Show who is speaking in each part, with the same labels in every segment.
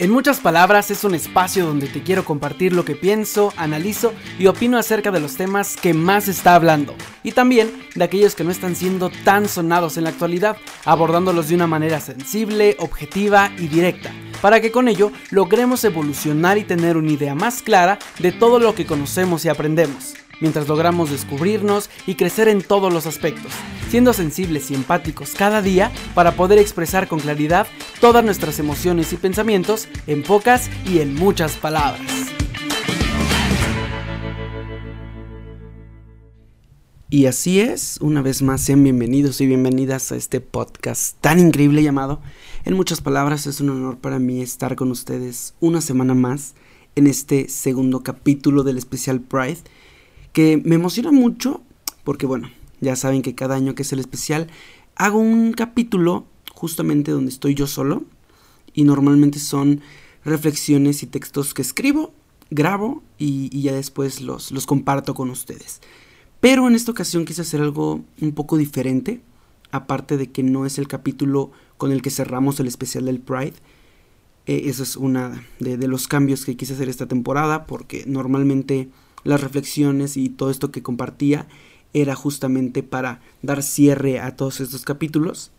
Speaker 1: En muchas palabras es un espacio donde te quiero compartir lo que pienso, analizo y opino acerca de los temas que más está hablando. Y también de aquellos que no están siendo tan sonados en la actualidad, abordándolos de una manera sensible, objetiva y directa, para que con ello logremos evolucionar y tener una idea más clara de todo lo que conocemos y aprendemos mientras logramos descubrirnos y crecer en todos los aspectos, siendo sensibles y empáticos cada día para poder expresar con claridad todas nuestras emociones y pensamientos en pocas y en muchas palabras. Y así es, una vez más sean bienvenidos y bienvenidas a este podcast tan increíble llamado En muchas palabras es un honor para mí estar con ustedes una semana más en este segundo capítulo del especial Pride que me emociona mucho porque bueno, ya saben que cada año que es el especial hago un capítulo justamente donde estoy yo solo y normalmente son reflexiones y textos que escribo, grabo y, ya después los, los comparto con ustedes. Pero en esta ocasión quise hacer algo un poco diferente, aparte de que no es el capítulo con el que cerramos el especial del Pride. Eh, eso es una de, de los cambios que quise hacer esta temporada porque normalmente las reflexiones y todo esto que compartía era justamente para dar cierre a todos estos capítulos.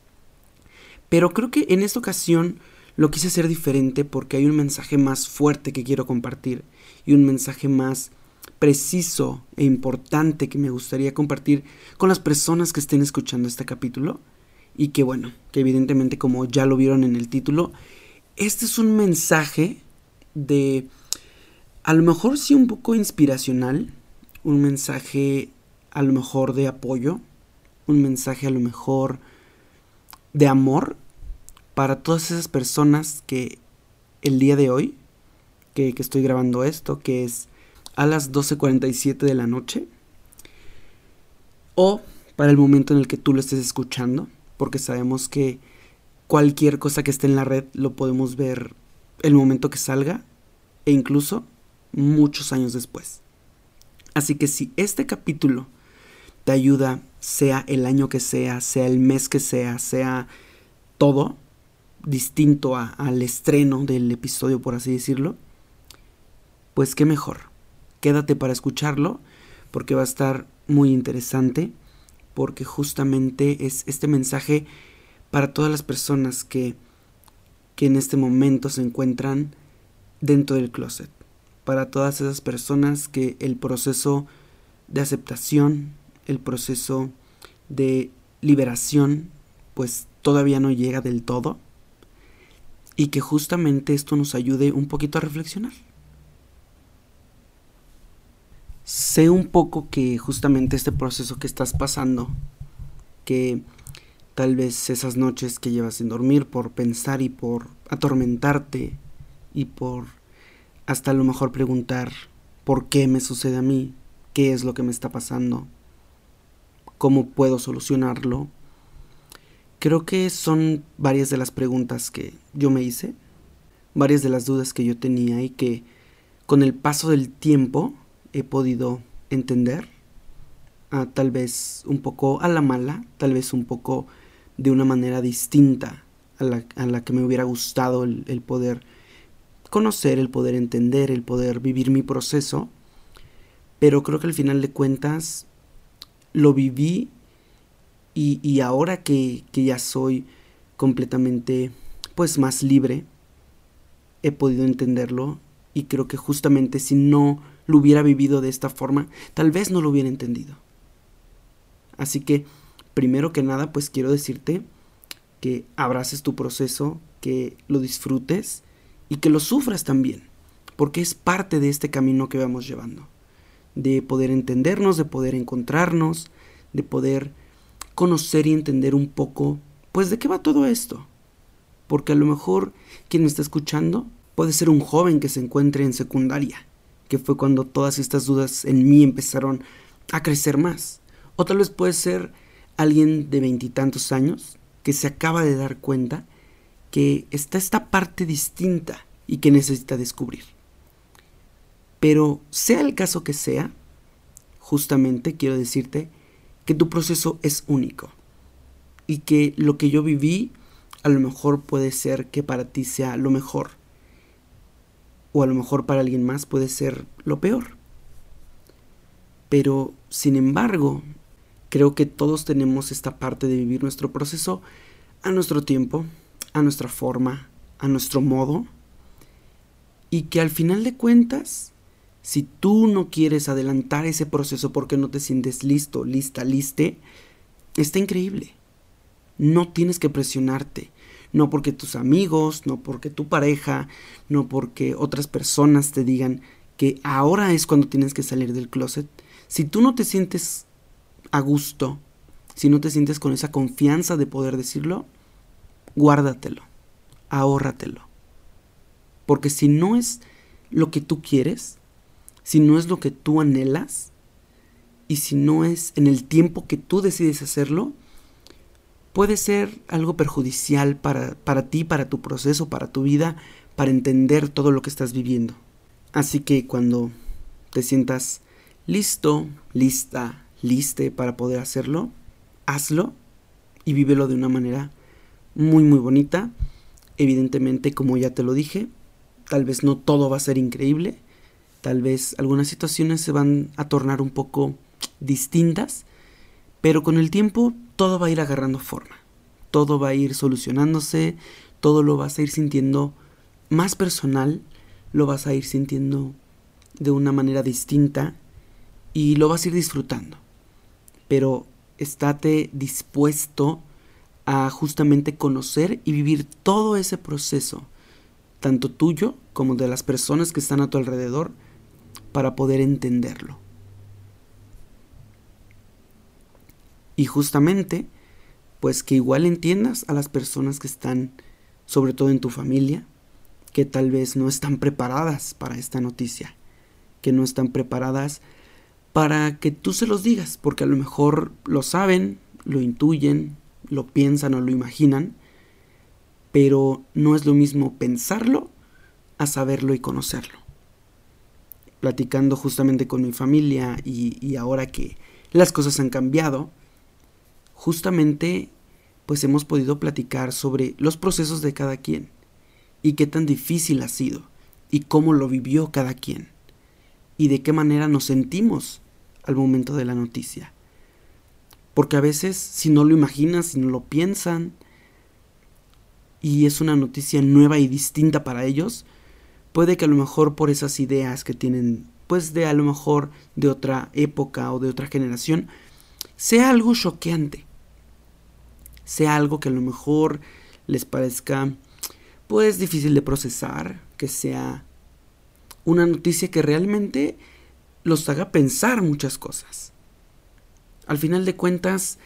Speaker 1: Pero creo que en esta ocasión lo quise hacer diferente porque hay un mensaje más fuerte que quiero compartir y un mensaje más preciso e importante que me gustaría compartir con las personas que estén escuchando este capítulo y que bueno, que evidentemente como ya lo vieron en el título, este es un mensaje de a lo mejor sí un poco inspiracional, un mensaje a lo mejor de apoyo, un mensaje a lo mejor de amor para todas esas personas que el día de hoy, que, estoy grabando esto, que es a las 12.47 de la noche, o para el momento en el que tú lo estés escuchando, porque sabemos que cualquier cosa que esté en la red lo podemos ver el momento que salga e incluso muchos años después. Así que si este capítulo te ayuda, sea el año que sea, sea el mes que sea, sea todo distinto al estreno del episodio, por así decirlo, pues qué mejor. Quédate para escucharlo porque va a estar muy interesante, porque justamente es este mensaje para todas las personas que, que en este momento se encuentran dentro del closet para todas esas personas que el proceso de aceptación, el proceso de liberación, pues todavía no llega del todo y que justamente esto nos ayude un poquito a reflexionar. Sé un poco que justamente este proceso que estás pasando, que tal vez esas noches que llevas sin dormir por pensar y por atormentarte y por hasta a lo mejor preguntar por qué me sucede a mí, qué es lo que me está pasando, cómo puedo solucionarlo. Creo que son varias de las preguntas que yo me hice, varias de las dudas que yo tenía y que con el paso del tiempo he podido entender, tal vez un poco a la mala, tal vez un poco de una manera distinta a la, que me hubiera gustado el poder conocer, el poder entender, el poder vivir mi proceso, pero creo que al final de cuentas lo viví y, ahora que, que ya soy completamente pues más libre, he podido entenderlo y creo que justamente si no lo hubiera vivido de esta forma, tal vez no lo hubiera entendido. Así que, primero que nada, pues quiero decirte que abraces tu proceso, que lo disfrutes y que lo sufras también, porque es parte de este camino que vamos llevando, de poder entendernos, de poder encontrarnos, de poder conocer y entender un poco, pues de qué va todo esto. Porque a lo mejor quien me está escuchando puede ser un joven que se encuentre en secundaria, que fue cuando todas estas dudas en mí empezaron a crecer más. O tal vez puede ser alguien de veintitantos años que se acaba de dar cuenta que está esta parte distinta y que necesita descubrir. Pero sea el caso que sea, justamente quiero decirte que tu proceso es único y que lo que yo viví a lo mejor puede ser que para ti sea lo mejor o a lo mejor para alguien más puede ser lo peor. Pero, sin embargo, creo que todos tenemos esta parte de vivir nuestro proceso a nuestro tiempo, a nuestra forma, a nuestro modo, y que al final de cuentas, si tú no quieres adelantar ese proceso porque no te sientes listo, lista, liste, está increíble. No tienes que presionarte, no porque tus amigos, no porque tu pareja, no porque otras personas te digan que ahora es cuando tienes que salir del closet. Si tú no te sientes a gusto, si no te sientes con esa confianza de poder decirlo, guárdatelo, ahórratelo. Porque si no es lo que tú quieres, si no es lo que tú anhelas, y si no es en el tiempo que tú decides hacerlo, puede ser algo perjudicial para, para ti, para tu proceso, para tu vida, para entender todo lo que estás viviendo. Así que cuando te sientas listo, lista, liste para poder hacerlo, hazlo y vívelo de una manera muy muy bonita. Evidentemente, como ya te lo dije, tal vez no todo va a ser increíble, tal vez algunas situaciones se van a tornar un poco distintas, pero con el tiempo todo va a ir agarrando forma, todo va a ir solucionándose, todo lo vas a ir sintiendo más personal, lo vas a ir sintiendo de una manera distinta y lo vas a ir disfrutando. Pero estate dispuesto a justamente conocer y vivir todo ese proceso, tanto tuyo como de las personas que están a tu alrededor, para poder entenderlo. Y justamente, pues que igual entiendas a las personas que están, sobre todo en tu familia, que tal vez no están preparadas para esta noticia, que no están preparadas para que tú se los digas, porque a lo mejor lo saben, lo intuyen, lo piensan o lo imaginan, pero no es lo mismo pensarlo a saberlo y conocerlo. Platicando justamente con mi familia y, ahora que las cosas han cambiado, justamente pues hemos podido platicar sobre los procesos de cada quien y qué tan difícil ha sido y cómo lo vivió cada quien y de qué manera nos sentimos al momento de la noticia. Porque a veces si no lo imaginas, si no lo piensan y es una noticia nueva y distinta para ellos, puede que a lo mejor por esas ideas que tienen pues de a lo mejor de otra época o de otra generación, sea algo choqueante sea algo que a lo mejor les parezca pues difícil de procesar, que sea una noticia que realmente los haga pensar muchas cosas. Al final de cuentas,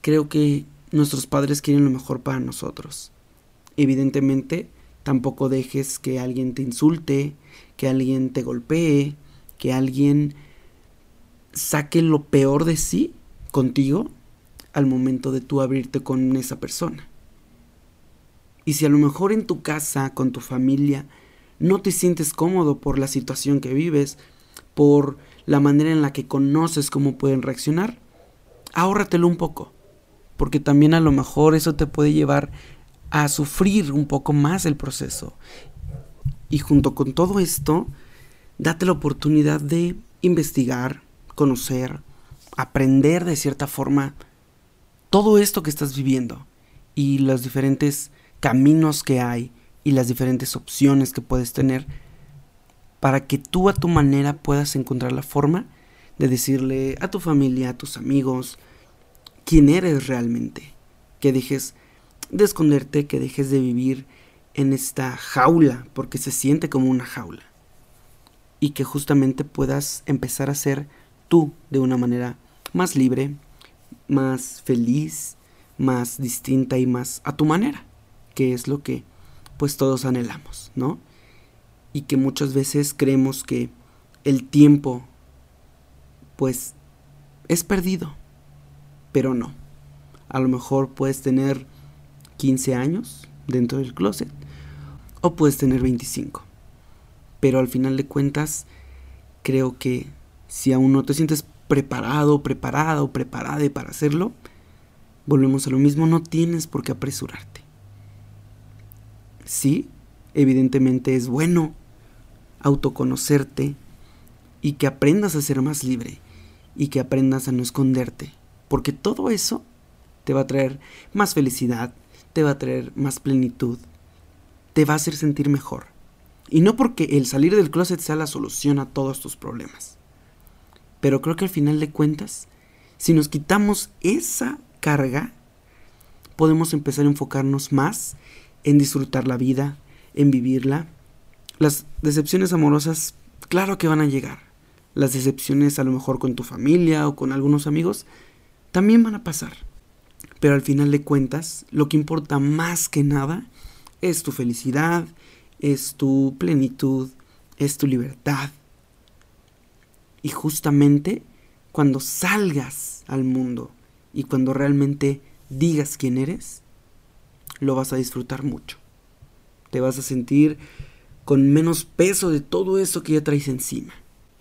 Speaker 1: creo que nuestros padres quieren lo mejor para nosotros. Evidentemente, tampoco dejes que alguien te insulte, que alguien te golpee, que alguien saque lo peor de sí contigo al momento de tú abrirte con esa persona. Y si a lo mejor en tu casa, con tu familia, no te sientes cómodo por la situación que vives, por la manera en la que conoces cómo pueden reaccionar, ahórratelo un poco, porque también a lo mejor eso te puede llevar a sufrir un poco más el proceso. Y junto con todo esto, date la oportunidad de investigar, conocer, aprender de cierta forma todo esto que estás viviendo y los diferentes caminos que hay y las diferentes opciones que puedes tener para que tú a tu manera puedas encontrar la forma de decirle a tu familia, a tus amigos, quién eres realmente. Que dejes de esconderte, que dejes de vivir en esta jaula, porque se siente como una jaula. Y que justamente puedas empezar a ser tú de una manera más libre, más feliz, más distinta y más a tu manera, que es lo que pues todos anhelamos, ¿no? Y que muchas veces creemos que el tiempo pues es perdido, pero no. A lo mejor puedes tener 15 años dentro del closet o puedes tener 25. Pero al final de cuentas creo que si aún no te sientes preparado, preparado, preparada para hacerlo, volvemos a lo mismo, no tienes por qué apresurarte. Sí, evidentemente es bueno autoconocerte y que aprendas a ser más libre y que aprendas a no esconderte. Porque todo eso te va a traer más felicidad, te va a traer más plenitud, te va a hacer sentir mejor. Y no porque el salir del closet sea la solución a todos tus problemas. Pero creo que al final de cuentas, si nos quitamos esa carga, podemos empezar a enfocarnos más en disfrutar la vida, en vivirla. Las decepciones amorosas, claro que van a llegar. Las decepciones a lo mejor con tu familia o con algunos amigos, también van a pasar. Pero al final de cuentas, lo que importa más que nada es tu felicidad, es tu plenitud, es tu libertad. Y justamente cuando salgas al mundo y cuando realmente digas quién eres, lo vas a disfrutar mucho. Te vas a sentir con menos peso de todo eso que ya traes encima.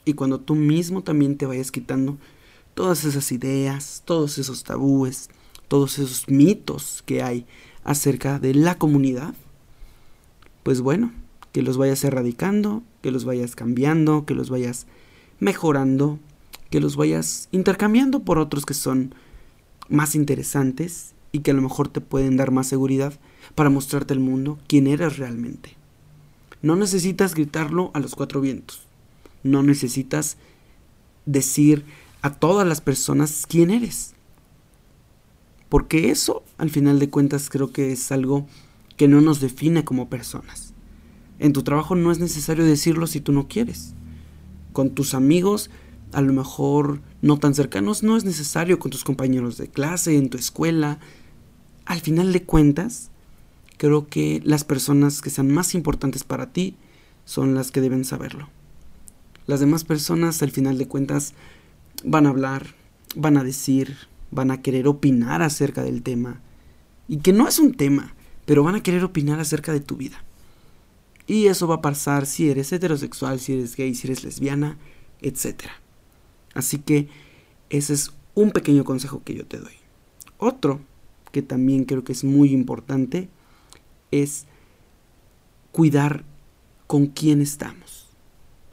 Speaker 1: Y cuando tú mismo también te vayas quitando todas esas ideas, todos esos tabúes, todos esos mitos que hay acerca de la comunidad, pues bueno, que los vayas erradicando, que los vayas cambiando, que los vayas mejorando, que los vayas intercambiando por otros que son más interesantes y que a lo mejor te pueden dar más seguridad para mostrarte al mundo quién eres realmente. No necesitas gritarlo a los cuatro vientos. No necesitas decir a todas las personas quién eres. Porque eso, al final de cuentas, creo que es algo que no nos define como personas. En tu trabajo no es necesario decirlo si tú no quieres. Con tus amigos, a lo mejor no tan cercanos, no es necesario con tus compañeros de clase, en tu escuela. Al final de cuentas, creo que las personas que sean más importantes para ti son las que deben saberlo. Las demás personas, al final de cuentas, van a hablar, van a decir, van a querer opinar acerca del tema. Y que no es un tema, pero van a querer opinar acerca de tu vida. Y eso va a pasar si eres heterosexual, si eres gay, si eres lesbiana, etc. Así que ese es un pequeño consejo que yo te doy. Otro que también creo que es muy importante es cuidar con quién estamos.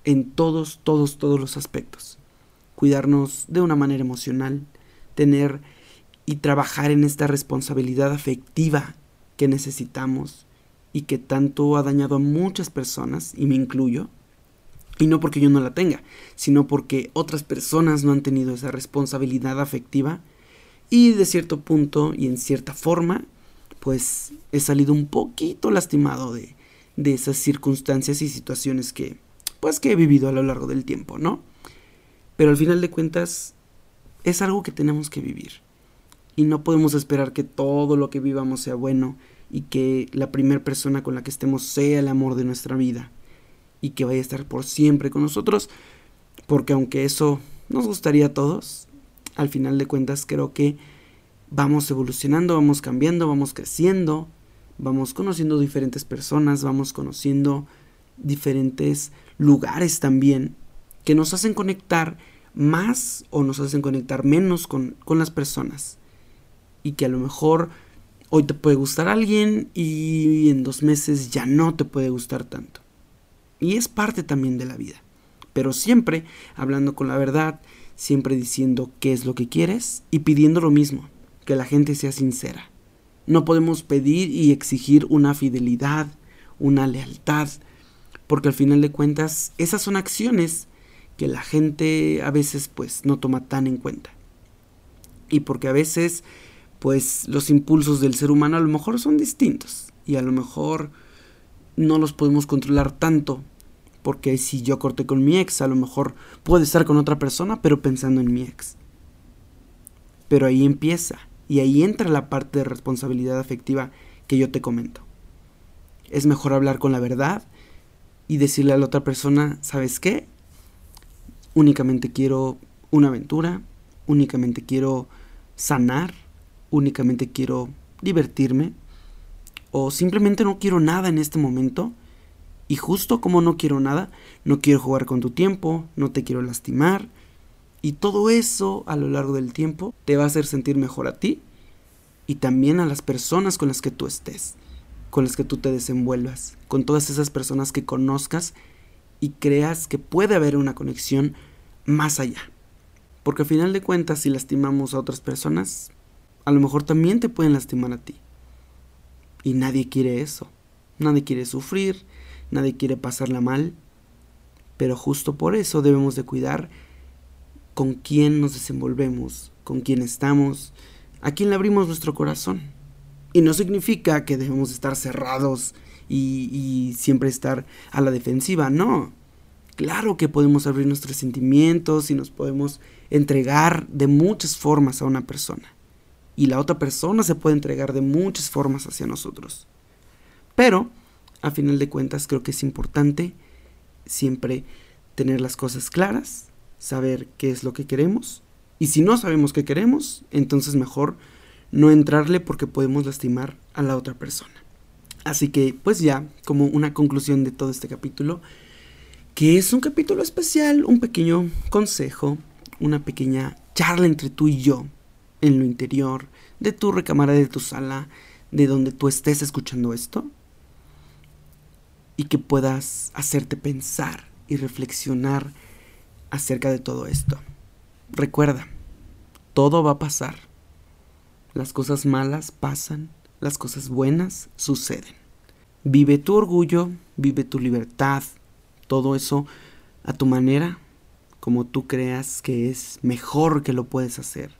Speaker 1: En todos, todos, todos los aspectos. Cuidarnos de una manera emocional, tener y trabajar en esta responsabilidad afectiva que necesitamos y que tanto ha dañado a muchas personas, y me incluyo, y no porque yo no la tenga, sino porque otras personas no han tenido esa responsabilidad afectiva y de cierto punto y en cierta forma, pues he salido un poquito lastimado de, de esas circunstancias y situaciones que, pues que he vivido a lo largo del tiempo, ¿no? Pero al final de cuentas, es algo que tenemos que vivir. Y no podemos esperar que todo lo que vivamos sea bueno y que la primera persona con la que estemos sea el amor de nuestra vida y que vaya a estar por siempre con nosotros, porque aunque eso nos gustaría a todos, al final de cuentas creo que vamos evolucionando, vamos cambiando, vamos creciendo, vamos conociendo diferentes personas, vamos conociendo diferentes lugares también que nos hacen conectar más o nos hacen conectar menos con, las personas. Y que a lo mejor hoy te puede gustar alguien y en dos meses ya no te puede gustar tanto. Y es parte también de la vida. Pero siempre hablando con la verdad, siempre diciendo qué es lo que quieres y pidiendo lo mismo, que la gente sea sincera. No podemos pedir y exigir una fidelidad, una lealtad, porque al final de cuentas esas son acciones que la gente a veces pues no toma tan en cuenta. Y porque a veces pues los impulsos del ser humano a lo mejor son distintos y a lo mejor no los podemos controlar tanto porque si yo corté con mi ex a lo mejor puedo estar con otra persona pero pensando en mi ex. Pero ahí empieza y ahí entra la parte de responsabilidad afectiva que yo te comento. Es mejor hablar con la verdad y decirle a la otra persona, ¿sabes qué? Únicamente quiero una aventura, únicamente quiero sanar, únicamente quiero divertirme, o simplemente no quiero nada en este momento, y justo como no quiero nada, no quiero jugar con tu tiempo, no te quiero lastimar, y todo eso a lo largo del tiempo te va a hacer sentir mejor a ti y también a las personas con las que tú estés, con las que tú te desenvuelvas, con todas esas personas que conozcas y creas que puede haber una conexión más allá. Porque al final de cuentas, si lastimamos a otras personas, a lo mejor también te pueden lastimar a ti. Y nadie quiere eso. Nadie quiere sufrir, nadie quiere pasarla mal. Pero justo por eso debemos de cuidar con quién nos desenvolvemos, con quién estamos, a quién le abrimos nuestro corazón. Y no significa que debemos estar cerrados y, siempre estar a la defensiva, no. Claro que podemos abrir nuestros sentimientos y nos podemos entregar de muchas formas a una persona. Y la otra persona se puede entregar de muchas formas hacia nosotros. Pero, a final de cuentas, creo que es importante siempre tener las cosas claras, saber qué es lo que queremos. Y si no sabemos qué queremos, entonces mejor no entrarle porque podemos lastimar a la otra persona. Así que, pues ya, como una conclusión de todo este capítulo, que es un capítulo especial, un pequeño consejo, una pequeña charla entre tú y yo, en lo interior, de tu recámara, de tu sala, de donde tú estés escuchando esto, y que puedas hacerte pensar y reflexionar acerca de todo esto. Recuerda, todo va a pasar. Las cosas malas pasan, las cosas buenas suceden. Vive tu orgullo, vive tu libertad, todo eso a tu manera, como tú creas que es mejor que lo puedes hacer.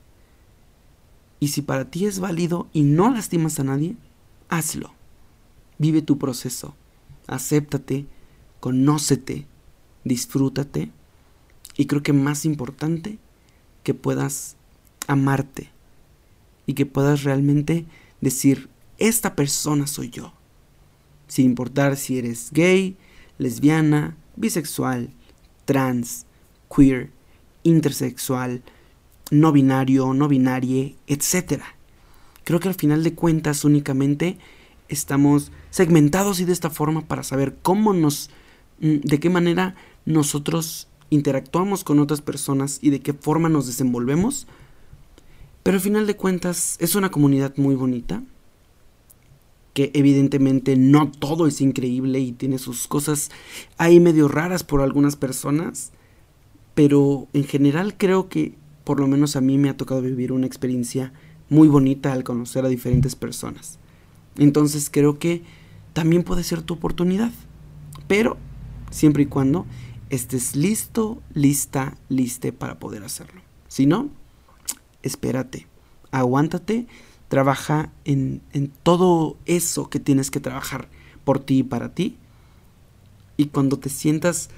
Speaker 1: Y si para ti es válido y no lastimas a nadie, hazlo. Vive tu proceso, acéptate, conócete, disfrútate y creo que más importante, que puedas amarte y que puedas realmente decir, esta persona soy yo. Sin importar si eres gay, lesbiana, bisexual, trans, queer, intersexual, no binario, no binarie, etc. Creo que al final de cuentas únicamente estamos segmentados y de esta forma para saber cómo nos, mm, de qué manera nosotros interactuamos con otras personas y de qué forma nos desenvolvemos. Pero al final de cuentas es una comunidad muy bonita, que evidentemente no todo es increíble y tiene sus cosas ahí medio raras por algunas personas, pero en general creo que por lo menos a mí me ha tocado vivir una experiencia muy bonita al conocer a diferentes personas. Entonces creo que también puede ser tu oportunidad, pero siempre y cuando estés listo, lista, liste para poder hacerlo. Si no, espérate, aguántate, trabaja en, en todo eso que tienes que trabajar por ti y para ti. Y cuando te sientas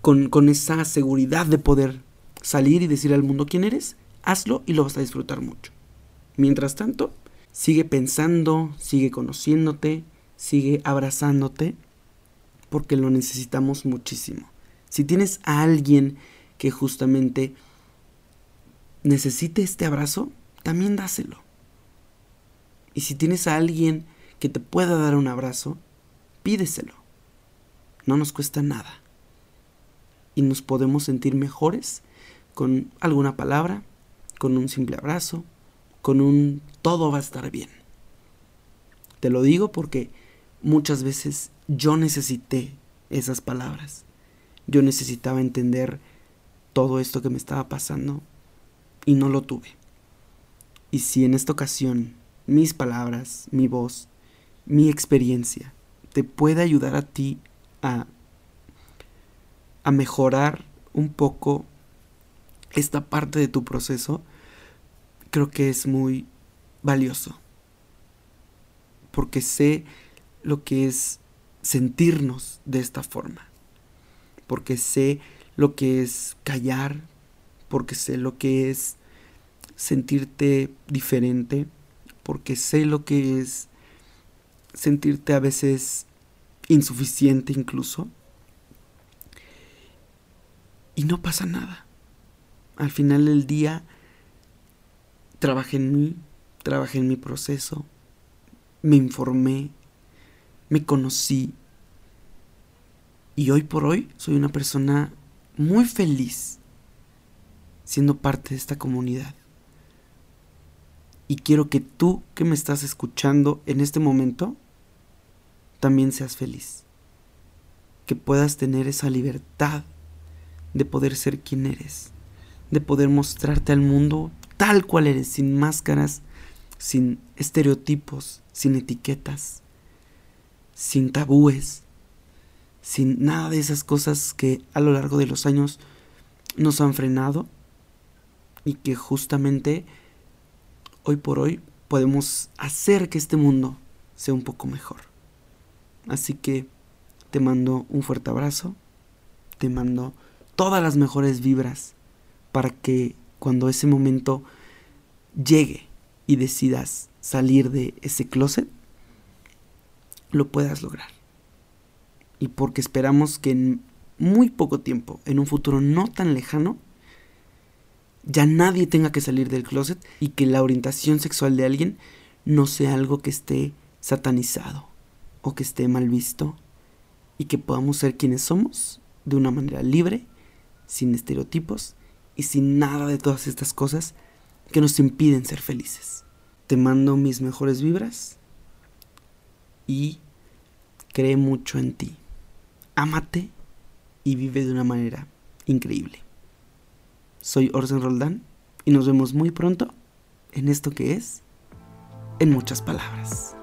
Speaker 1: con, con esa seguridad de poder salir y decir al mundo quién eres, hazlo y lo vas a disfrutar mucho. Mientras tanto, sigue pensando, sigue conociéndote, sigue abrazándote, porque lo necesitamos muchísimo. Si tienes a alguien que justamente necesite este abrazo, también dáselo. Y si tienes a alguien que te pueda dar un abrazo, pídeselo. No nos cuesta nada. Y nos podemos sentir mejores con alguna palabra, con un simple abrazo, con un todo va a estar bien. Te lo digo porque muchas veces yo necesité esas palabras. Yo necesitaba entender todo esto que me estaba pasando y no lo tuve. Y si en esta ocasión mis palabras, mi voz, mi experiencia te puede ayudar a ti a, a mejorar un poco esta parte de tu proceso, creo que es muy valioso. Porque sé lo que es sentirnos de esta forma porque sé lo que es callar, porque sé lo que es sentirte diferente, porque sé lo que es sentirte a veces insuficiente incluso. Y no pasa nada. Al final del día, trabajé en mí, trabajé en mi proceso, me informé, me conocí, y hoy por hoy soy una persona muy feliz siendo parte de esta comunidad. Y quiero que tú que me estás escuchando en este momento también seas feliz. que puedas tener esa libertad de poder ser quien eres, de poder mostrarte al mundo tal cual eres, sin máscaras, sin estereotipos, sin etiquetas, sin tabúes, sin nada de esas cosas que a lo largo de los años nos han frenado y que justamente hoy por hoy podemos hacer que este mundo sea un poco mejor. Así que te mando un fuerte abrazo, te mando todas las mejores vibras para que cuando ese momento llegue y decidas salir de ese closet, lo puedas lograr. Y porque esperamos que en muy poco tiempo, en un futuro no tan lejano, ya nadie tenga que salir del closet y que la orientación sexual de alguien no sea algo que esté satanizado o que esté mal visto y que podamos ser quienes somos de una manera libre, sin estereotipos y sin nada de todas estas cosas que nos impiden ser felices. Te mando mis mejores vibras y cree mucho en ti. Ámate y vive de una manera increíble. Soy Orson Roldán y nos vemos muy pronto en esto que es En muchas palabras.